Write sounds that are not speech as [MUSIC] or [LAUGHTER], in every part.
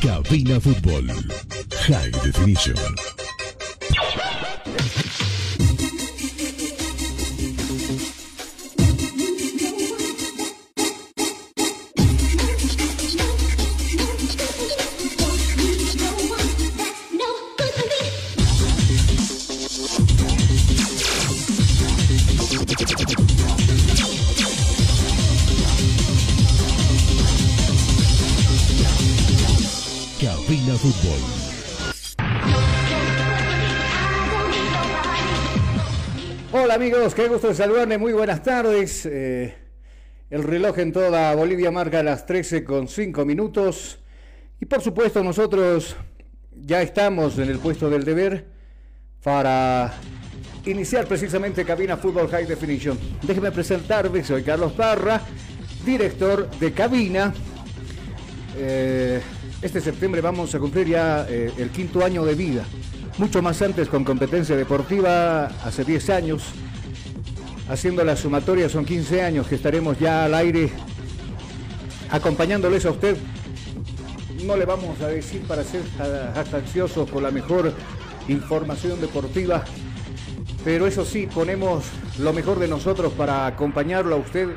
Cabina Fútbol High Definition. Amigos, qué gusto saludarles, muy buenas tardes. Eh, el reloj en toda Bolivia marca las 13 con 5 minutos. Y por supuesto nosotros ya estamos en el puesto del deber para iniciar precisamente Cabina Fútbol High Definition. Déjeme presentarme, soy Carlos Parra, director de Cabina. Eh, este septiembre vamos a cumplir ya eh, el quinto año de vida. Mucho más antes con competencia deportiva, hace 10 años. Haciendo la sumatoria son 15 años que estaremos ya al aire acompañándoles a usted. No le vamos a decir para ser jactanciosos con la mejor información deportiva, pero eso sí, ponemos lo mejor de nosotros para acompañarlo a usted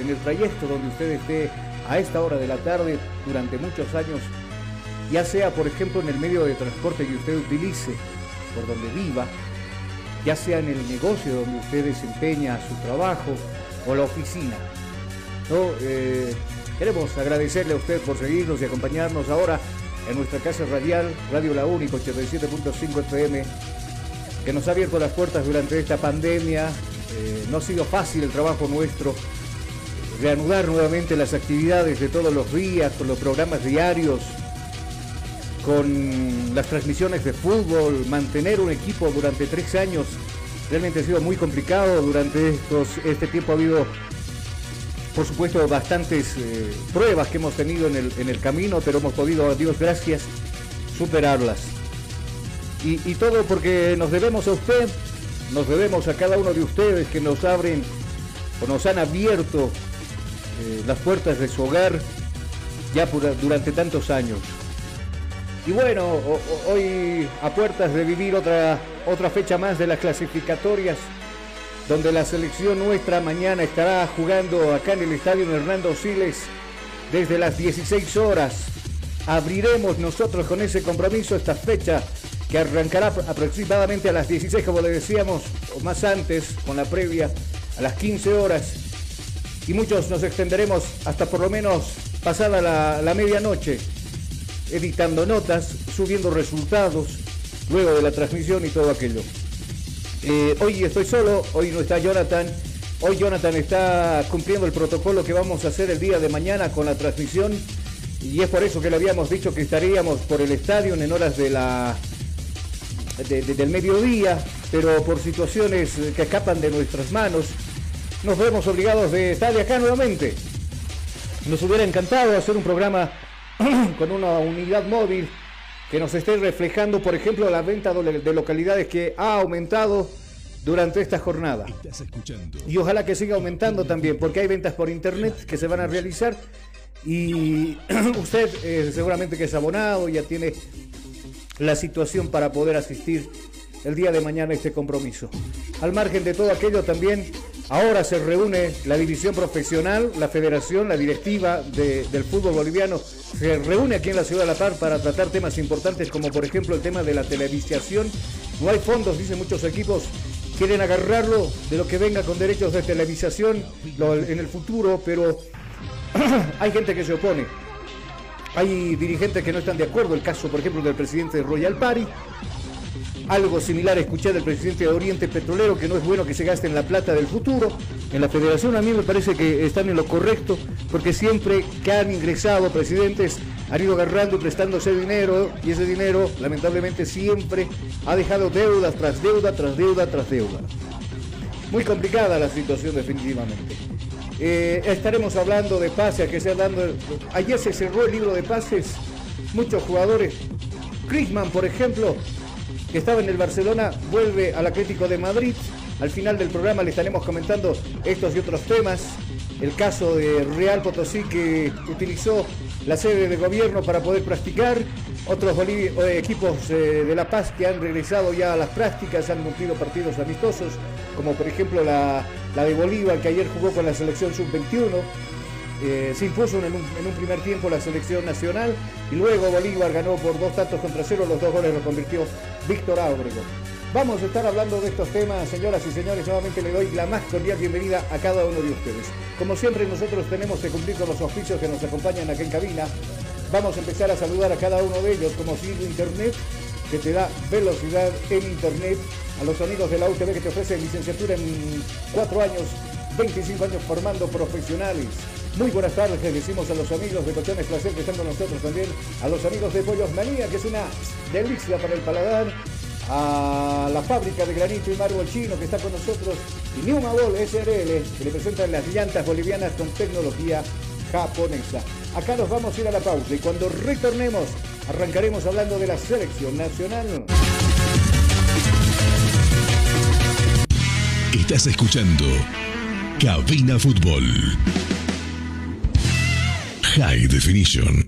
en el trayecto donde usted esté a esta hora de la tarde durante muchos años, ya sea por ejemplo en el medio de transporte que usted utilice, por donde viva, ya sea en el negocio donde usted desempeña su trabajo o la oficina. Eh, queremos agradecerle a usted por seguirnos y acompañarnos ahora en nuestra casa radial, Radio La Única 87.5 FM, que nos ha abierto las puertas durante esta pandemia. Eh, no ha sido fácil el trabajo nuestro, reanudar nuevamente las actividades de todos los días, con los programas diarios, con las transmisiones de fútbol, mantener un equipo durante tres años. Realmente ha sido muy complicado. Durante estos, este tiempo ha habido, por supuesto, bastantes eh, pruebas que hemos tenido en el, en el, camino, pero hemos podido, a Dios gracias, superarlas. Y, todo porque nos debemos a usted, nos debemos a cada uno de ustedes que nos abren o nos han abierto eh, las puertas de su hogar ya durante tantos años. Y bueno, hoy a puertas de vivir otra, otra fecha más de las clasificatorias, donde la selección nuestra mañana estará jugando acá en el estadio Hernando Siles desde las 16 horas. Abriremos nosotros con ese compromiso esta fecha que arrancará aproximadamente a las 16, como le decíamos, o más antes, con la previa, a las 15 horas y muchos nos extenderemos hasta por lo menos pasada la, la, medianoche, editando notas, subiendo resultados, luego de la transmisión y todo aquello. Eh, hoy estoy solo, hoy no está Jonathan, hoy Jonathan está cumpliendo el protocolo que vamos a hacer el día de mañana con la transmisión y es por eso que le habíamos dicho que estaríamos por el estadio en horas de la, de, de, del mediodía, pero por situaciones que escapan de nuestras manos, nos vemos obligados de estar de acá nuevamente. Nos hubiera encantado hacer un programa [CLEARS THROAT] con una unidad móvil que nos esté reflejando, por ejemplo, la venta de localidades que ha aumentado durante esta jornada. Y ojalá que siga aumentando también, porque hay ventas por internet que se van a realizar y [CLEARS THROAT] usted eh, seguramente que es abonado, ya tiene la situación para poder asistir el día de mañana a este compromiso. Al margen de todo aquello también Ahora se reúne la división profesional, la federación, la directiva de, del fútbol boliviano, se reúne aquí en la ciudad de La Paz para tratar temas importantes como por ejemplo el tema de la televisión. No hay fondos, dicen muchos equipos, quieren agarrarlo de lo que venga con derechos de televisación en el futuro, pero [CLEARS THROAT] hay gente que se opone. Hay dirigentes que no están de acuerdo, el caso por ejemplo del presidente de Royal Party, algo similar escuché del presidente de Oriente Petrolero, que no es bueno que se gaste en la plata del futuro. En la federación a mí me parece que están en lo correcto, porque siempre que han ingresado presidentes han ido agarrando y prestándose dinero, y ese dinero lamentablemente siempre ha dejado deuda tras deuda, tras deuda, tras deuda. Muy complicada la situación definitivamente. Eh, estaremos hablando de pases que se dando. Ayer se cerró el libro de pases. Muchos jugadores. Griezmann, por ejemplo, que estaba en el Barcelona, vuelve al Atlético de Madrid. Al final del programa le estaremos comentando estos y otros temas. El caso de Real Potosí que utilizó la sede de gobierno para poder practicar. Otros eh, equipos eh, de La Paz que han regresado ya a las prácticas, han cumplido partidos amistosos, como por ejemplo la, de Bolívar que ayer jugó con la selección sub-21. Eh, se impuso en un, primer tiempo la selección nacional y luego Bolívar ganó por dos tantos contra cero, los dos goles los convirtió Víctor Ábrego. Vamos a estar hablando de estos temas, señoras y señores. Nuevamente le doy la más cordial bienvenida a cada uno de ustedes. Como siempre, nosotros tenemos que cumplir con los oficios que nos acompañan aquí en cabina. Vamos a empezar a saludar a cada uno de ellos, como sigue Internet, que te da velocidad en Internet. A los amigos de la UTV que te ofrece licenciatura en cuatro años, 25 años formando profesionales. Muy buenas tardes, les decimos a los amigos de Cochones Placer que están con nosotros también, a los amigos de Pollos Manía, que es una delicia para el paladar, a la fábrica de granito y mármol chino que está con nosotros y Neumabol SRL que le presentan las llantas bolivianas con tecnología japonesa. Acá nos vamos a ir a la pausa y cuando retornemos arrancaremos hablando de la selección nacional. Estás escuchando Cabina Fútbol. High Definition.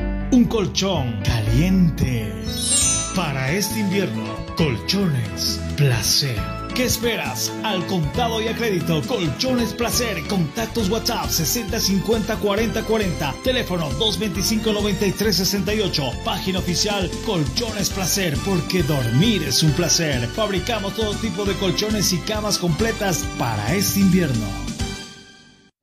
Un colchón caliente. Para este invierno, colchones placer. ¿Qué esperas? Al contado y a crédito, Colchones Placer. Contactos WhatsApp 6050 40 40. Teléfono 225 93 68. Página oficial Colchones Placer, porque dormir es un placer. Fabricamos todo tipo de colchones y camas completas para este invierno.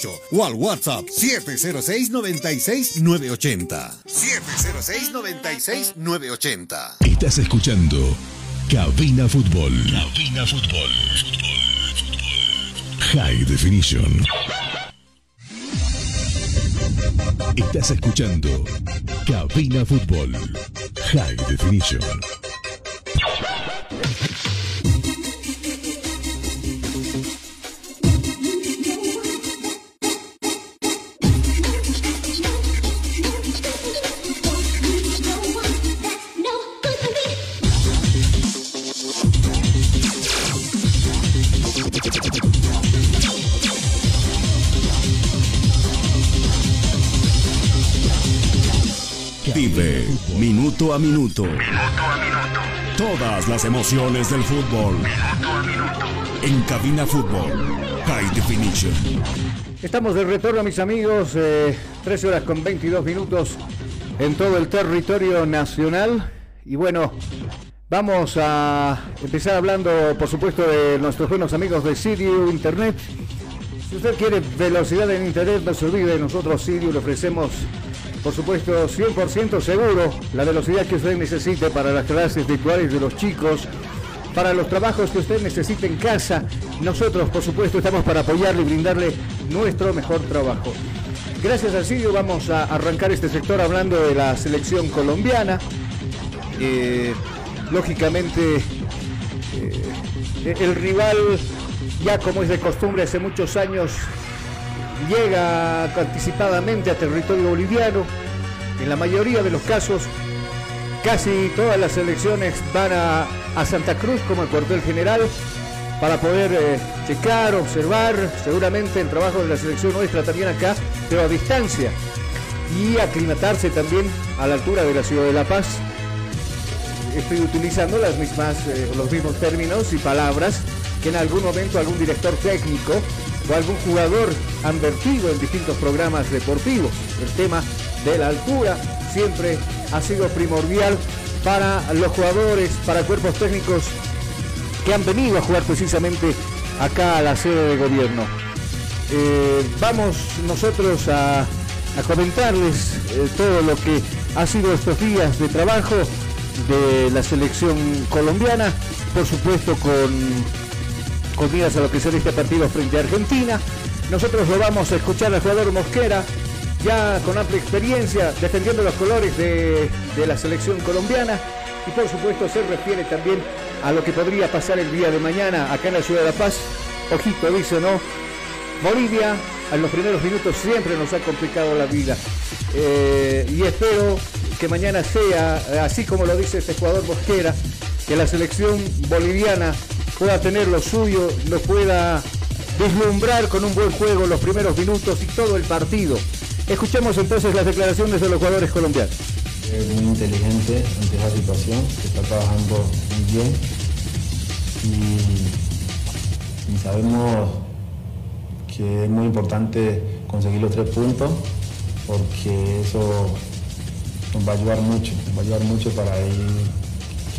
245-4548 o al WhatsApp 706-96-980. 706-96-980. Estás escuchando Cabina Fútbol. Cabina Fútbol. High Definition. Estás escuchando Cabina Fútbol. High Definition. Minuto a minuto. Todas las emociones del fútbol. En cabina fútbol. High Definition. Estamos de retorno, mis amigos. Eh, 13 horas con 22 minutos en todo el territorio nacional. Y bueno, vamos a empezar hablando, por supuesto, de nuestros buenos amigos de Sirio Internet. Si usted quiere velocidad en Internet, no se olvide, nosotros Sirio le ofrecemos por supuesto, 100% seguro la velocidad que usted necesite para las clases virtuales de los chicos, para los trabajos que usted necesite en casa. Nosotros, por supuesto, estamos para apoyarle y brindarle nuestro mejor trabajo. Gracias a Sirio vamos a arrancar este sector hablando de la selección colombiana. Eh, lógicamente, eh, el rival, ya como es de costumbre hace muchos años, llega anticipadamente a territorio boliviano. En la mayoría de los casos, casi todas las selecciones van a, a Santa Cruz como el cuartel general para poder eh, checar, observar seguramente el trabajo de la selección nuestra también acá, pero a distancia y aclimatarse también a la altura de la ciudad de La Paz. Estoy utilizando las mismas, eh, los mismos términos y palabras que en algún momento algún director técnico o algún jugador han vertido en distintos programas deportivos. El tema de la altura siempre ha sido primordial para los jugadores, para cuerpos técnicos que han venido a jugar precisamente acá a la sede de gobierno. Eh, vamos nosotros a, comentarles eh, todo lo que ha sido estos días de trabajo de la selección colombiana, por supuesto con con miras a lo que será este partido frente a Argentina. Nosotros lo vamos a escuchar al jugador Mosquera, ya con amplia experiencia, defendiendo los colores de, de la selección colombiana. Y por supuesto se refiere también a lo que podría pasar el día de mañana acá en la ciudad de La Paz. Ojito, dice, ¿no? Bolivia en los primeros minutos siempre nos ha complicado la vida. Eh, y espero que mañana sea, así como lo dice este jugador Mosquera, que la selección boliviana pueda tener lo suyo, lo pueda deslumbrar con un buen juego los primeros minutos y todo el partido. Escuchemos entonces las declaraciones de los jugadores colombianos. Es muy inteligente ante esa situación, que está trabajando muy bien y, y sabemos que es muy importante conseguir los tres puntos porque eso nos va a ayudar mucho, nos va a ayudar mucho para ir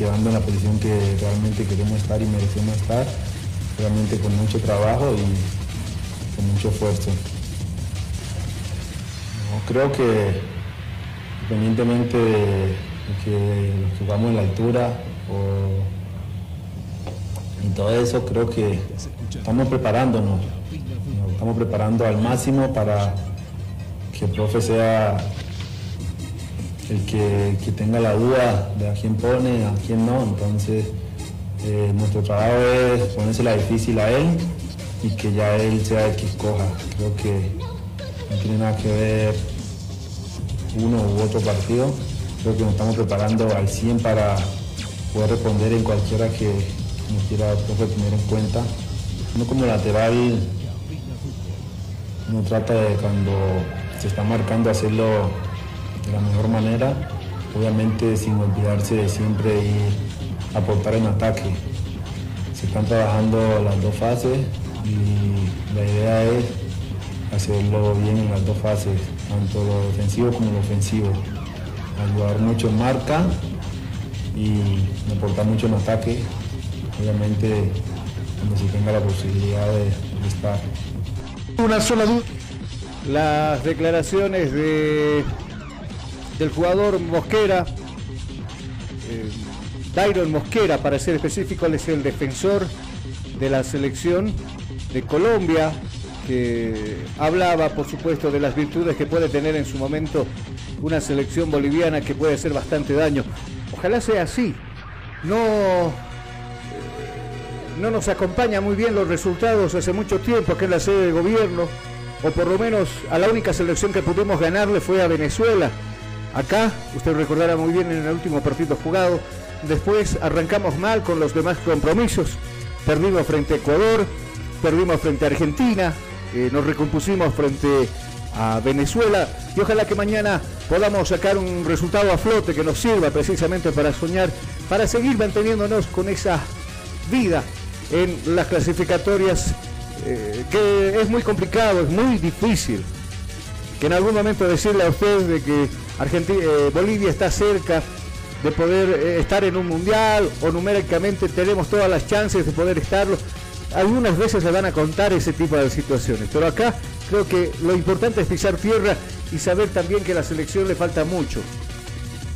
quedando en la posición que realmente queremos estar y merecemos estar, realmente con mucho trabajo y con mucho esfuerzo. creo que independientemente de que jugamos en la altura y todo eso creo que estamos preparándonos, estamos preparando al máximo para que el profe sea el que, tenga la duda de a quién pone, a quién no. Entonces, eh, nuestro trabajo es ponérsela difícil a él y que ya él sea el que escoja. Creo que no tiene nada que ver uno u otro partido. Creo que nos estamos preparando al 100 para poder responder en cualquiera que nos quiera tener en cuenta. No como lateral, uno trata de cuando se está marcando hacerlo de la mejor manera, obviamente sin olvidarse de siempre ir a aportar en ataque. Se están trabajando las dos fases y la idea es hacerlo bien en las dos fases, tanto lo defensivo como lo ofensivo. Ayudar mucho en marca y aportar mucho en ataque, obviamente cuando se tenga la posibilidad de, estar. Una sola duda. Las declaraciones de del jugador Mosquera, eh, Dairon Mosquera, para ser específico, él es el defensor de la selección de Colombia, que hablaba, por supuesto, de las virtudes que puede tener en su momento una selección boliviana que puede hacer bastante daño. Ojalá sea así. No, eh, no nos acompaña muy bien los resultados hace mucho tiempo aquí en la sede de gobierno, o por lo menos a la única selección que pudimos ganarle fue a Venezuela Acá, usted recordará muy bien en el último partido jugado, después arrancamos mal con los demás compromisos, perdimos frente a Ecuador, perdimos frente a Argentina, eh, nos recompusimos frente a Venezuela. Y ojalá que mañana podamos sacar un resultado a flote que nos sirva precisamente para soñar, para seguir manteniéndonos con esa vida en las clasificatorias, eh, que es muy complicado, es muy difícil. Que en algún momento decirle a usted de que Argentina, eh, Bolivia está cerca de poder eh, estar en un mundial o numéricamente tenemos todas las chances de poder estarlo. Algunas veces se van a contar ese tipo de situaciones, pero acá creo que lo importante es pisar tierra y saber también que a la selección le falta mucho.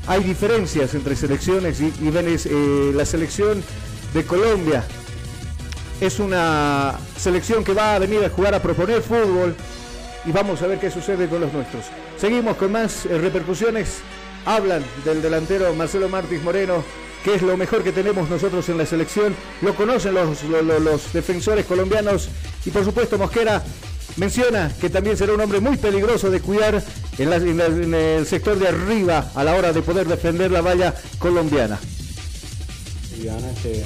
Hay diferencias entre selecciones y, eh, la selección de Colombia es una selección que va a venir a jugar a proponer fútbol, y vamos a ver qué sucede con los nuestros. Seguimos con más eh, repercusiones. Hablan del delantero Marcelo Martins Moreno, que es lo mejor que tenemos nosotros en la selección. Lo conocen los, los, defensores colombianos y por supuesto Mosquera menciona que también será un hombre muy peligroso de cuidar en, el sector de arriba a la hora de poder defender la valla colombiana. que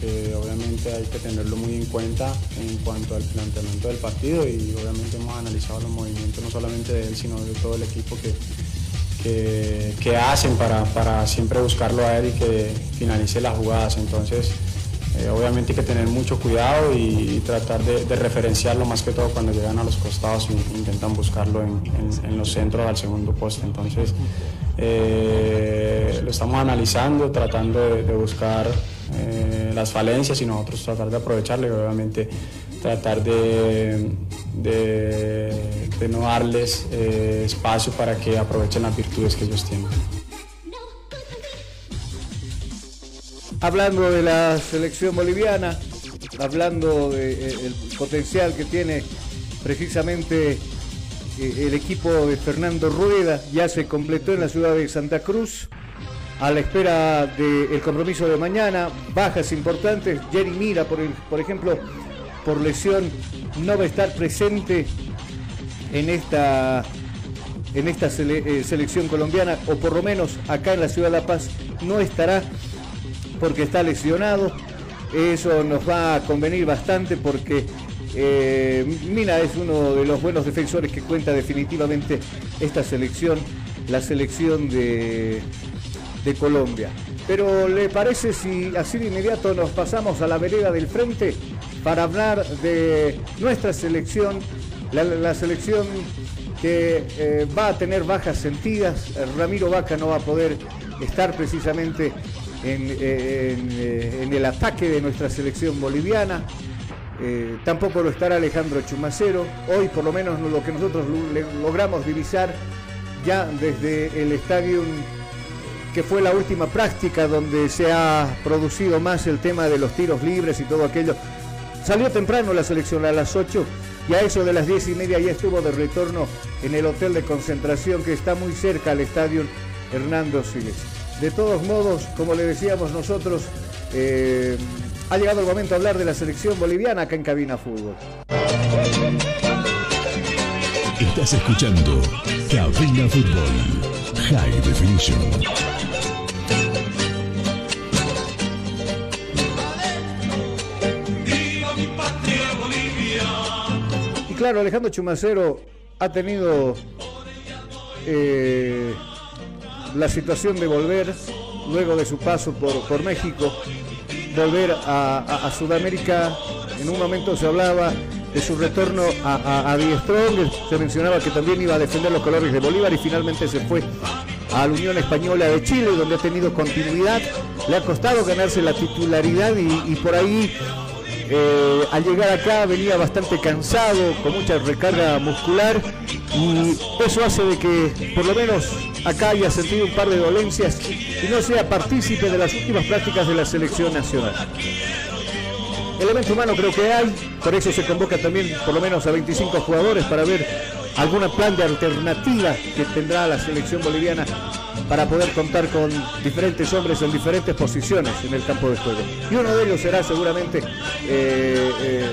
que obviamente hay que tenerlo muy en cuenta en cuanto al planteamiento del partido y obviamente hemos analizado los movimientos no solamente de él sino de todo el equipo que, que, hacen para, siempre buscarlo a él y que finalice las jugadas. Entonces eh, obviamente hay que tener mucho cuidado y, tratar de, referenciarlo más que todo cuando llegan a los costados e intentan buscarlo en, los centros al segundo poste. Entonces eh, lo estamos analizando, tratando de buscar eh, las falencias y nosotros tratar de aprovecharle y obviamente tratar de, de, no darles eh, espacio para que aprovechen las virtudes que ellos tienen. Hablando de la selección boliviana, hablando del eh, potencial que tiene precisamente el equipo de Fernando Rueda, ya se completó en la ciudad de Santa Cruz a la espera del compromiso de mañana. Bajas importantes. Jerry Mira, por, por ejemplo, por lesión, no va a estar presente en esta, en esta eh, selección colombiana, o por lo menos acá en la ciudad de La Paz no estará porque está lesionado. Eso nos va a convenir bastante porque eh, Mina es uno de los buenos defensores que cuenta definitivamente esta selección, la selección de, de Colombia. Pero ¿le parece si así de inmediato nos pasamos a la vereda del frente para hablar de nuestra selección, la, selección que eh, va a tener bajas sentidas? Ramiro Vaca no va a poder estar precisamente en, eh, el ataque de nuestra selección boliviana. Eh, tampoco lo estará Alejandro Chumacero. Hoy por lo menos lo que nosotros logramos divisar ya desde el estadio que fue la última práctica donde se ha producido más el tema de los tiros libres y todo aquello. Salió temprano la selección a las 8 y a eso de las 10 y media ya estuvo de retorno en el hotel de concentración que está muy cerca al estadio Hernando Siles. De todos modos, como le decíamos nosotros, eh, ha llegado el momento de hablar de la selección boliviana acá en Cabina Fútbol. Estás escuchando Cabina Fútbol High Definition. claro, Alejandro Chumacero ha tenido eh, la situación de volver, luego de su paso por, México, volver a, Sudamérica. En un momento se hablaba de su retorno a, a, Strong, se mencionaba que también iba a defender los colores de Bolívar y finalmente se fue a la Unión Española de Chile, donde ha tenido continuidad. Le ha costado ganarse la titularidad y por ahí eh, al llegar acá venía bastante cansado, con mucha recarga muscular y eso hace de que por lo menos acá haya sentido un par de dolencias y no sea partícipe de las últimas prácticas de la selección nacional. Elemento humano creo que hay, por eso se convoca también por lo menos a 25 jugadores para ver alguna plan de alternativa que tendrá la selección boliviana para poder contar con diferentes hombres en diferentes posiciones en el campo de juego. Y uno de ellos será seguramente eh, eh,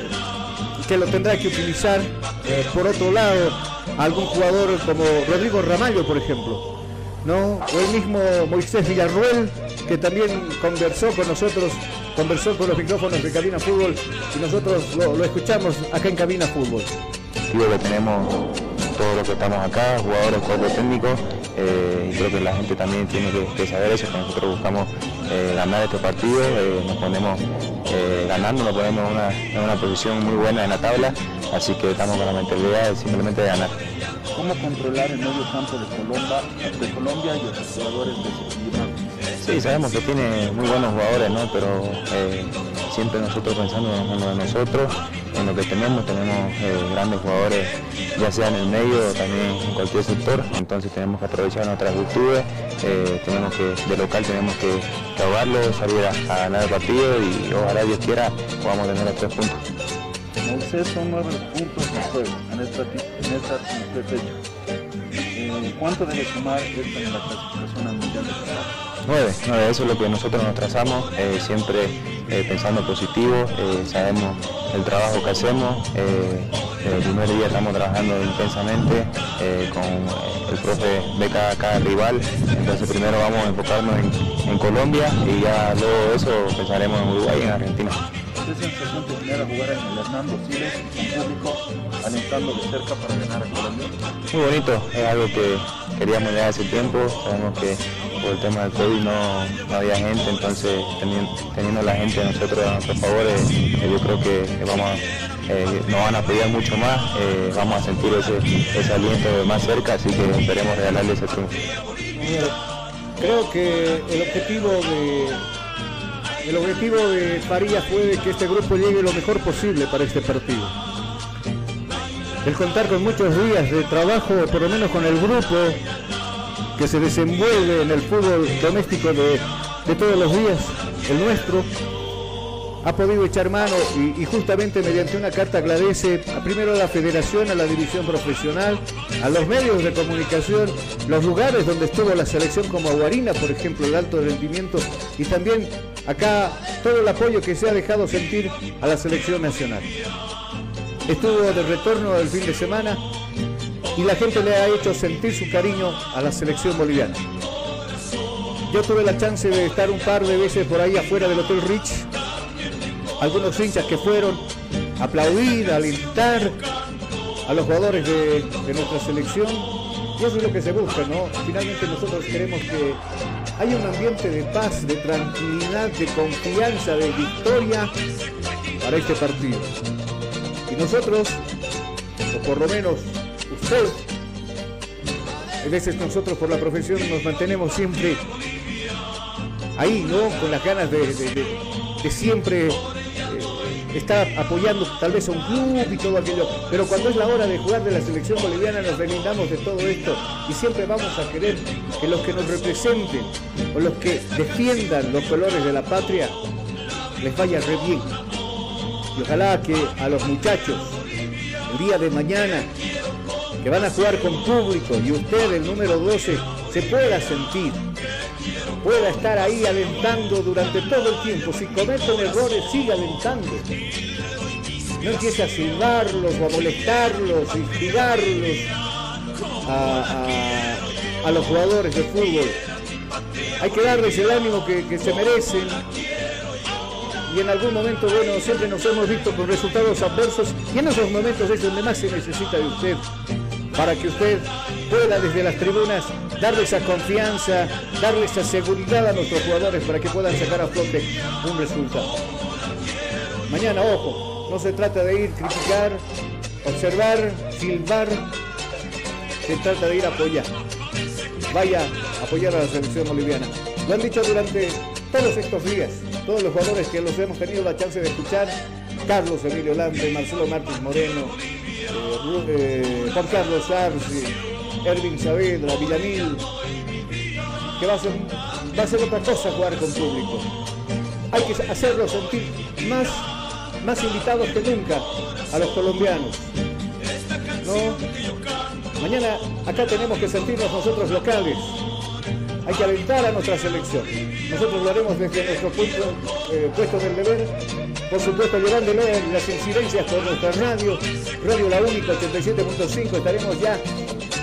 que lo tendrá que utilizar eh, por otro lado algún jugador como Rodrigo Ramallo, por ejemplo. ¿no? O el mismo Moisés Villarruel, que también conversó con nosotros, conversó con los micrófonos de Cabina Fútbol y nosotros lo, escuchamos acá en Cabina Fútbol. que tenemos todos los que estamos acá, jugadores, cuerpo técnicos, eh, y creo que la gente también tiene que, saber eso, que nosotros buscamos eh, ganar este partido, eh, nos ponemos ganando, nos ponemos en una, posición muy buena en la tabla, así que estamos con la mentalidad de simplemente de ganar. ¿Cómo controlar el medio campo de Colombia, de Colombia y los jugadores de Sí, sabemos que tiene muy buenos jugadores, ¿no? pero siempre nosotros pensando en lo de nosotros, en lo que tenemos, tenemos grandes jugadores, ya sea en el medio o también en cualquier sector, entonces tenemos que aprovechar nuestras virtudes, eh, tenemos que, de local tenemos que, ahogarlo, salir a, ganar el partido y ojalá Dios quiera podamos tener los tres puntos. Moisés son nueve puntos en juego en esta, en esta fecha. Eh, ¿Cuánto debe sumar esta en la clasificación Nueve, nueve, eso es lo que nosotros nos trazamos, eh, siempre eh, pensando positivo, eh, sabemos el trabajo que hacemos, el primer día estamos trabajando intensamente con el profe de cada, rival, entonces primero vamos a enfocarnos en, Colombia y ya luego de eso pensaremos en Uruguay y en Argentina. ¿Qué sensación te genera jugar en el Hernando Siles con público alentando de cerca para ganar a Colombia? Muy bonito, es algo que queríamos ya hace tiempo, sabemos que por el tema del COVID no, había gente, entonces teniendo, la gente de nosotros a nuestro favor, eh, yo creo que vamos eh, nos van a apoyar mucho más, eh, vamos a sentir ese, aliento más cerca, así que esperemos regalarle ese triunfo. Creo que el objetivo de el objetivo de fue que este grupo llegue lo mejor posible para este partido. El contar con muchos días de trabajo, por lo menos con el grupo, que se desenvuelve en el fútbol doméstico de, todos los días, el nuestro, ha podido echar mano y, justamente mediante una carta agradece a primero a la federación, a la división profesional, a los medios de comunicación, los lugares donde estuvo la selección como Aguarina, por ejemplo, el alto rendimiento y también acá todo el apoyo que se ha dejado sentir a la selección nacional. Estuvo de retorno el fin de semana y la gente le ha hecho sentir su cariño a la selección boliviana. Yo tuve la chance de estar un par de veces por ahí afuera del Hotel Rich, algunos hinchas que fueron a aplaudir, a alentar a los jugadores de, nuestra selección. Y eso es lo que se busca, ¿no? Finalmente nosotros queremos que haya un ambiente de paz, de tranquilidad, de confianza, de victoria para este partido. Nosotros, o por lo menos a veces nosotros por la profesión nos mantenemos siempre ahí, ¿no? Con las ganas de, siempre eh, está apoyando tal vez a un club y todo aquello, pero cuando es la hora de jugar de la selección boliviana nos deslindamos de todo esto y siempre vamos a querer que los que nos representen o los que defiendan los colores de la patria les vaya re bien. Y ojalá que a los muchachos el día de mañana que van a jugar con público y usted, el número 12, se pueda sentir, pueda estar ahí alentando durante todo el tiempo. Si cometen errores, siga alentando. No empiece a silbarlos o a molestarlos, a instigarlos a, los jugadores de fútbol. Hay que darles el ánimo que, que se merecen, y en algún momento, bueno, siempre nos hemos visto con resultados adversos y en esos momentos es donde más se necesita de usted para que usted pueda desde las tribunas darle esa confianza, darle esa seguridad a nuestros jugadores para que puedan sacar a flote un resultado. Mañana, ojo, no se trata de ir criticar, observar, silbar, se trata de ir a apoyar. Vaya a apoyar a la selección boliviana. Lo han dicho durante todos estos días, todos los jugadores que los hemos tenido la chance de escuchar, Carlos Emilio Lante, Marcelo Martínez Moreno, eh, Juan Carlos Arce, Erwin Saavedra, Villamil, que va a, ser, va a ser otra cosa jugar con público. Hay que hacerlo sentir más, más invitados que nunca a los colombianos. ¿no? Mañana acá tenemos que sentirnos nosotros locales. Hay que alentar a nuestra selección. Nosotros lo haremos desde nuestro puesto, eh, puesto del deber. Por supuesto llevándolo en las incidencias por nuestra radio, Radio La Única 87.5, estaremos ya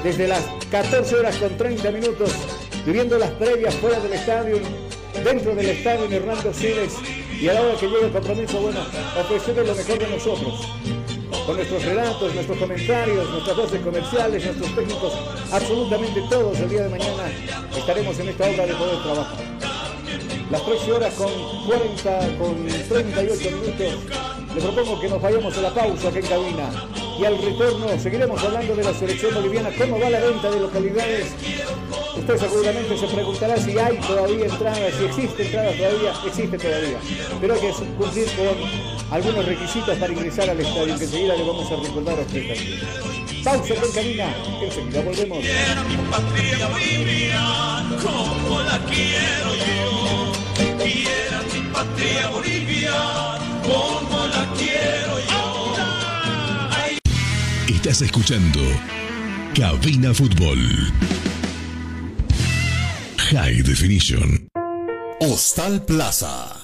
desde las 14 horas con 30 minutos viviendo las previas fuera del estadio, dentro del estadio en Hernando Siles. Y a la hora que llegue el compromiso, bueno, ofrecerle lo mejor de nosotros, con nuestros relatos, nuestros comentarios, nuestras voces comerciales, nuestros técnicos, absolutamente todos el día de mañana estaremos en esta obra de poder trabajar las 13 horas con 40, con 38 minutos. Le propongo que nos vayamos a la pausa aquí en cabina. Y al retorno seguiremos hablando de la selección boliviana, cómo va la venta de localidades. Usted seguramente se preguntará si hay todavía entradas, si existe entradas todavía, existe todavía. Pero hay que cumplir con algunos requisitos para ingresar al estadio, que enseguida le vamos a recordar a usted también. Pausa cabina, enseguida volvemos. como la quiero yo quiera mi patria Bolivia como la quiero yo. Estás escuchando Cabina Fútbol. High Definition. Hostal Plaza.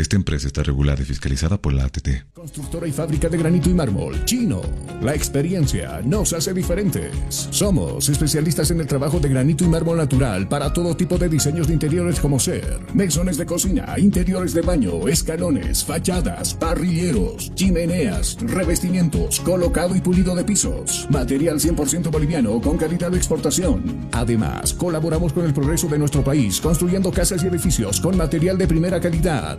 Esta empresa está regulada y fiscalizada por la ATT. Constructora y fábrica de granito y mármol, Chino. La experiencia nos hace diferentes. Somos especialistas en el trabajo de granito y mármol natural para todo tipo de diseños de interiores como ser mesones de cocina, interiores de baño, escalones, fachadas, parrilleros, chimeneas, revestimientos, colocado y pulido de pisos. Material 100% boliviano con calidad de exportación. Además, colaboramos con el progreso de nuestro país construyendo casas y edificios con material de primera calidad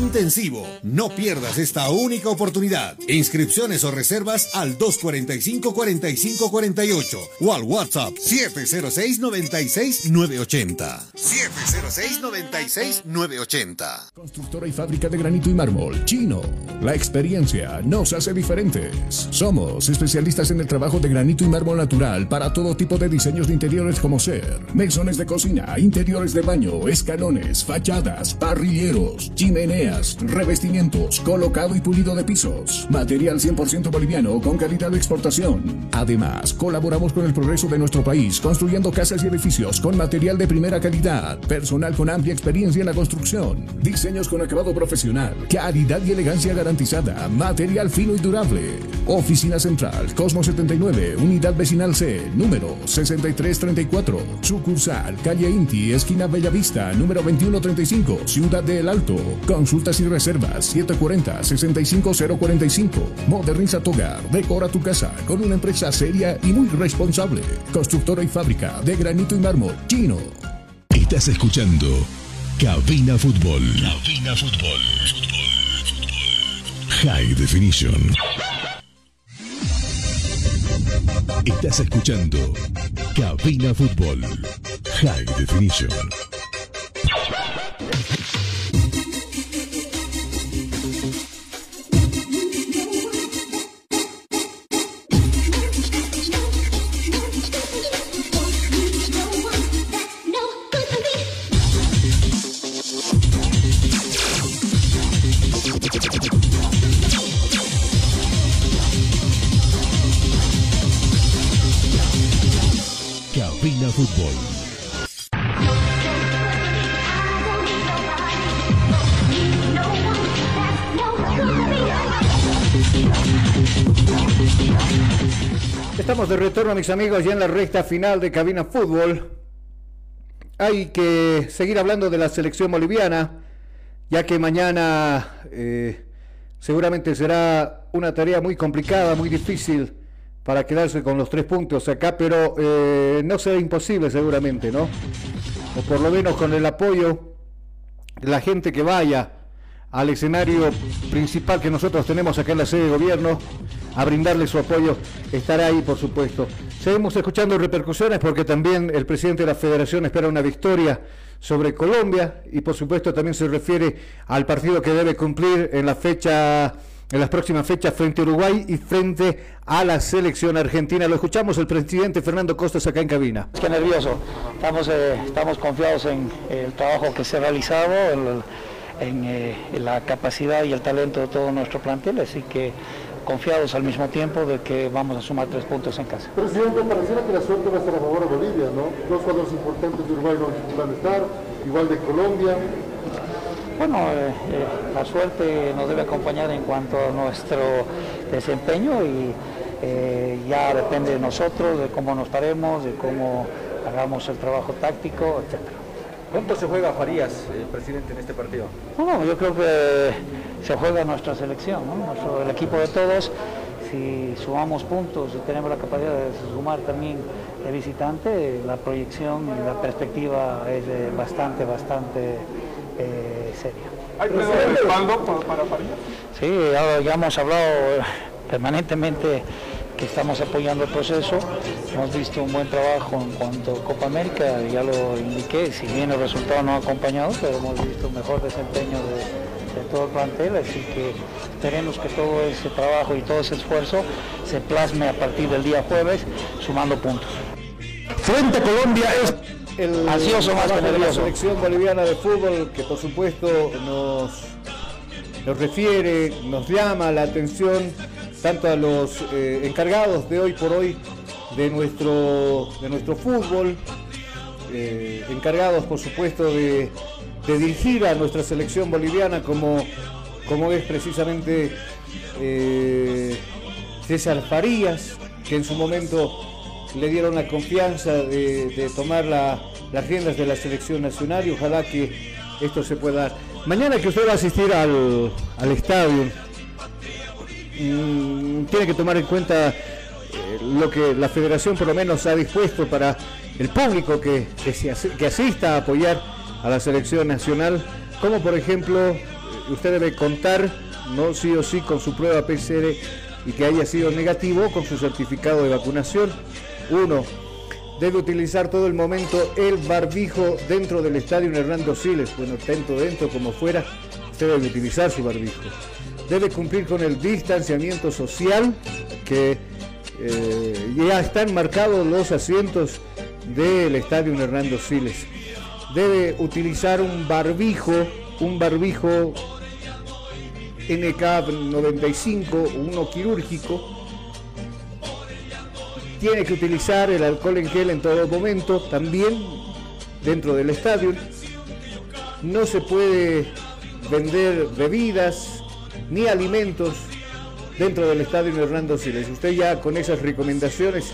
intensivo. No pierdas esta única oportunidad. Inscripciones o reservas al 245-4548 o al WhatsApp 706-96-980. 706-96-980. Constructora y fábrica de granito y mármol, Chino. La experiencia nos hace diferentes. Somos especialistas en el trabajo de granito y mármol natural para todo tipo de diseños de interiores como ser mesones de cocina, interiores de baño, escalones, fachadas, parrilleros, chimeneas revestimientos, colocado y pulido de pisos, material 100% boliviano con calidad de exportación. Además, colaboramos con el progreso de nuestro país construyendo casas y edificios con material de primera calidad, personal con amplia experiencia en la construcción, diseños con acabado profesional, calidad y elegancia garantizada, material fino y durable. Oficina Central, Cosmo 79, Unidad Vecinal C, número 6334, sucursal, calle Inti, esquina Bellavista, número 2135, Ciudad del Alto. Consultas y reservas 740-65045. Moderniza tu hogar, decora tu casa con una empresa seria y muy responsable. Constructora y fábrica de granito y mármol chino. Estás escuchando Cabina Fútbol. Cabina Fútbol. High Definition. Estás escuchando Cabina Fútbol. High Definition. Estamos de retorno, mis amigos, ya en la recta final de Cabina Fútbol. Hay que seguir hablando de la selección boliviana, ya que mañana eh, seguramente será una tarea muy complicada, muy difícil para quedarse con los tres puntos acá, pero eh, no será imposible seguramente, ¿no? O por lo menos con el apoyo de la gente que vaya al escenario principal que nosotros tenemos acá en la sede de gobierno, a brindarle su apoyo, estará ahí por supuesto. Seguimos escuchando repercusiones porque también el presidente de la federación espera una victoria sobre Colombia y por supuesto también se refiere al partido que debe cumplir en la fecha en las próximas fechas frente a Uruguay y frente a la selección argentina. Lo escuchamos el presidente Fernando Costas acá en cabina. Es que nervioso. Estamos, eh, estamos confiados en el trabajo que se ha realizado, en, eh, la capacidad y el talento de todo nuestro plantel, así que confiados al mismo tiempo de que vamos a sumar tres puntos en casa. Presidente, pareciera que la suerte va a estar a favor de Bolivia, ¿no? Dos jugadores importantes de Uruguay van a estar, igual de Colombia. Bueno, eh, eh, la suerte nos debe acompañar en cuanto a nuestro desempeño y eh, ya depende de nosotros, de cómo nos paremos, de cómo hagamos el trabajo táctico, etc. ¿Cuánto se juega Farías, presidente, en este partido? No, yo creo que se juega nuestra selección, ¿no? Nuestro, el equipo de todos. Si sumamos puntos y tenemos la capacidad de sumar también de visitante, la proyección y la perspectiva es bastante, bastante eh, seria. ¿Hay de respaldo para, para Sí, ya, ya, hemos hablado permanentemente que estamos apoyando el proceso. Hemos visto un buen trabajo en cuanto a Copa América, ya lo indiqué, si bien el resultado no ha acompañado, pero hemos visto un mejor desempeño de, de todo el plantel, así que esperemos que todo ese trabajo y todo ese esfuerzo se plasme a partir del día jueves, sumando puntos. Frente a Colombia es el ansioso más que de la selección boliviana de fútbol que por supuesto nos, nos refiere, nos llama la atención tanto a los eh, encargados de hoy por hoy de nuestro, de nuestro fútbol, eh, encargados por supuesto de, dirigir a nuestra selección boliviana como, como es precisamente eh, César Farías, que en su momento le dieron la confianza de, tomar la, las riendas de la selección nacional y ojalá que esto se pueda dar. Mañana que usted va a asistir al, al estadio, tiene que tomar en cuenta eh, lo que la federación por lo menos ha dispuesto para el público que, que, asista a apoyar a la selección nacional, como por ejemplo usted debe contar, no sí o sí, con su prueba PCR y que haya sido negativo con su certificado de vacunación. Uno, debe utilizar todo el momento el barbijo dentro del estadio Hernando Siles, bueno, tanto dentro como fuera, usted debe utilizar su barbijo. Debe cumplir con el distanciamiento social, que eh, ya están marcados los asientos del estadio Hernando Siles. Debe utilizar un barbijo, un barbijo NK95, uno quirúrgico. Tiene que utilizar el alcohol en gel en todo momento, también dentro del estadio. No se puede vender bebidas ni alimentos dentro del estadio Hernando Siles. Usted ya con esas recomendaciones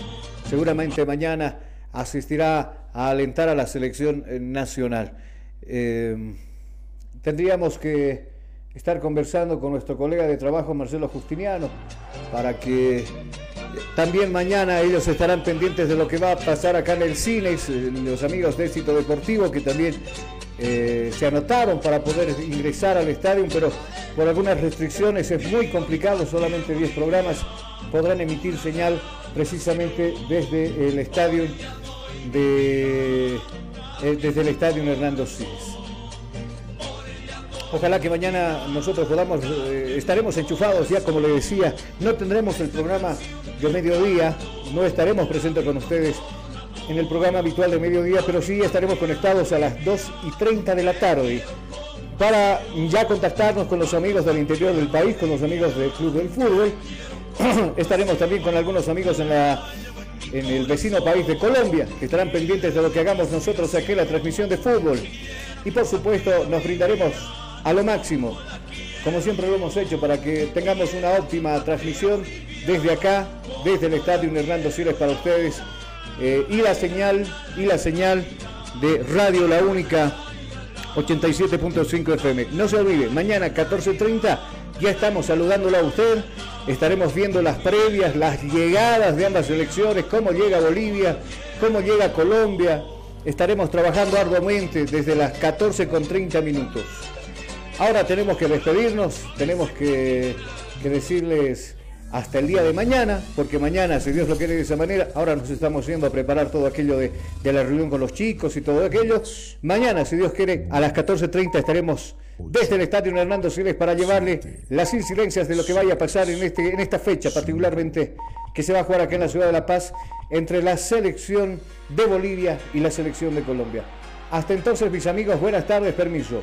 seguramente mañana asistirá a alentar a la selección nacional. Eh, tendríamos que estar conversando con nuestro colega de trabajo Marcelo Justiniano para que también mañana ellos estarán pendientes de lo que va a pasar acá en el cine, los amigos de éxito deportivo que también eh, se anotaron para poder ingresar al estadio, pero por algunas restricciones es muy complicado, solamente 10 programas podrán emitir señal precisamente desde el estadio de eh, desde el estadio Hernando Siles. Ojalá que mañana nosotros podamos, eh, estaremos enchufados ya, como le decía, no tendremos el programa de mediodía, no estaremos presentes con ustedes en el programa habitual de mediodía, pero sí estaremos conectados a las 2 y 30 de la tarde para ya contactarnos con los amigos del interior del país, con los amigos del Club del Fútbol. [CLEARS THROAT] estaremos también con algunos amigos en la en el vecino país de Colombia, que estarán pendientes de lo que hagamos nosotros aquí en la transmisión de fútbol. Y por supuesto nos brindaremos a lo máximo, como siempre lo hemos hecho, para que tengamos una óptima transmisión desde acá, desde el Estadio Hernando Siles para ustedes, eh, y la señal, y la señal de Radio La Única 87.5 FM. No se olvide, mañana 14.30 ya estamos saludándolo a usted, estaremos viendo las previas, las llegadas de ambas elecciones, cómo llega Bolivia, cómo llega Colombia. Estaremos trabajando arduamente desde las 14.30 minutos. Ahora tenemos que despedirnos, tenemos que, decirles hasta el día de mañana, porque mañana, si Dios lo quiere de esa manera, ahora nos estamos yendo a preparar todo aquello de, la reunión con los chicos y todo aquello. Mañana, si Dios quiere, a las 14.30 estaremos desde el Estadio Hernando Siles para llevarle las incidencias de lo que vaya a pasar en, este, en esta fecha, particularmente que se va a jugar acá en la ciudad de La Paz entre la selección de Bolivia y la selección de Colombia. Hasta entonces, mis amigos, buenas tardes, permiso.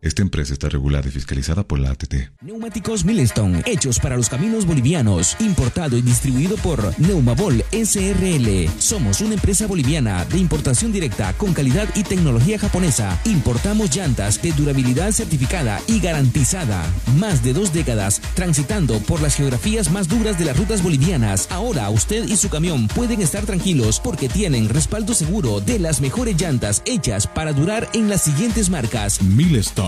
Esta empresa está regulada y fiscalizada por la ATT. Neumáticos Milestone, hechos para los caminos bolivianos, importado y distribuido por Neumabol SRL. Somos una empresa boliviana de importación directa con calidad y tecnología japonesa. Importamos llantas de durabilidad certificada y garantizada. Más de dos décadas transitando por las geografías más duras de las rutas bolivianas. Ahora usted y su camión pueden estar tranquilos porque tienen respaldo seguro de las mejores llantas hechas para durar en las siguientes marcas. Milestone.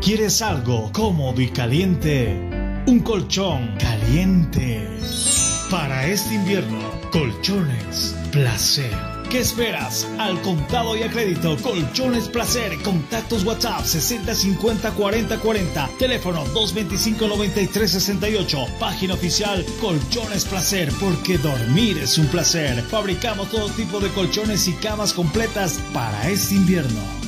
¿Quieres algo cómodo y caliente? Un colchón caliente. Para este invierno, colchones placer. ¿Qué esperas? Al contado y a crédito, Colchones Placer. Contactos WhatsApp 60 50 40 40. Teléfono 225 93 68. Página oficial Colchones Placer, porque dormir es un placer. Fabricamos todo tipo de colchones y camas completas para este invierno.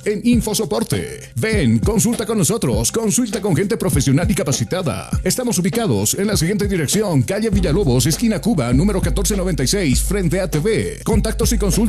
en InfoSoporte. Ven, consulta con nosotros, consulta con gente profesional y capacitada. Estamos ubicados en la siguiente dirección, calle Villalobos, esquina Cuba, número 1496, frente a TV. Contactos y consultas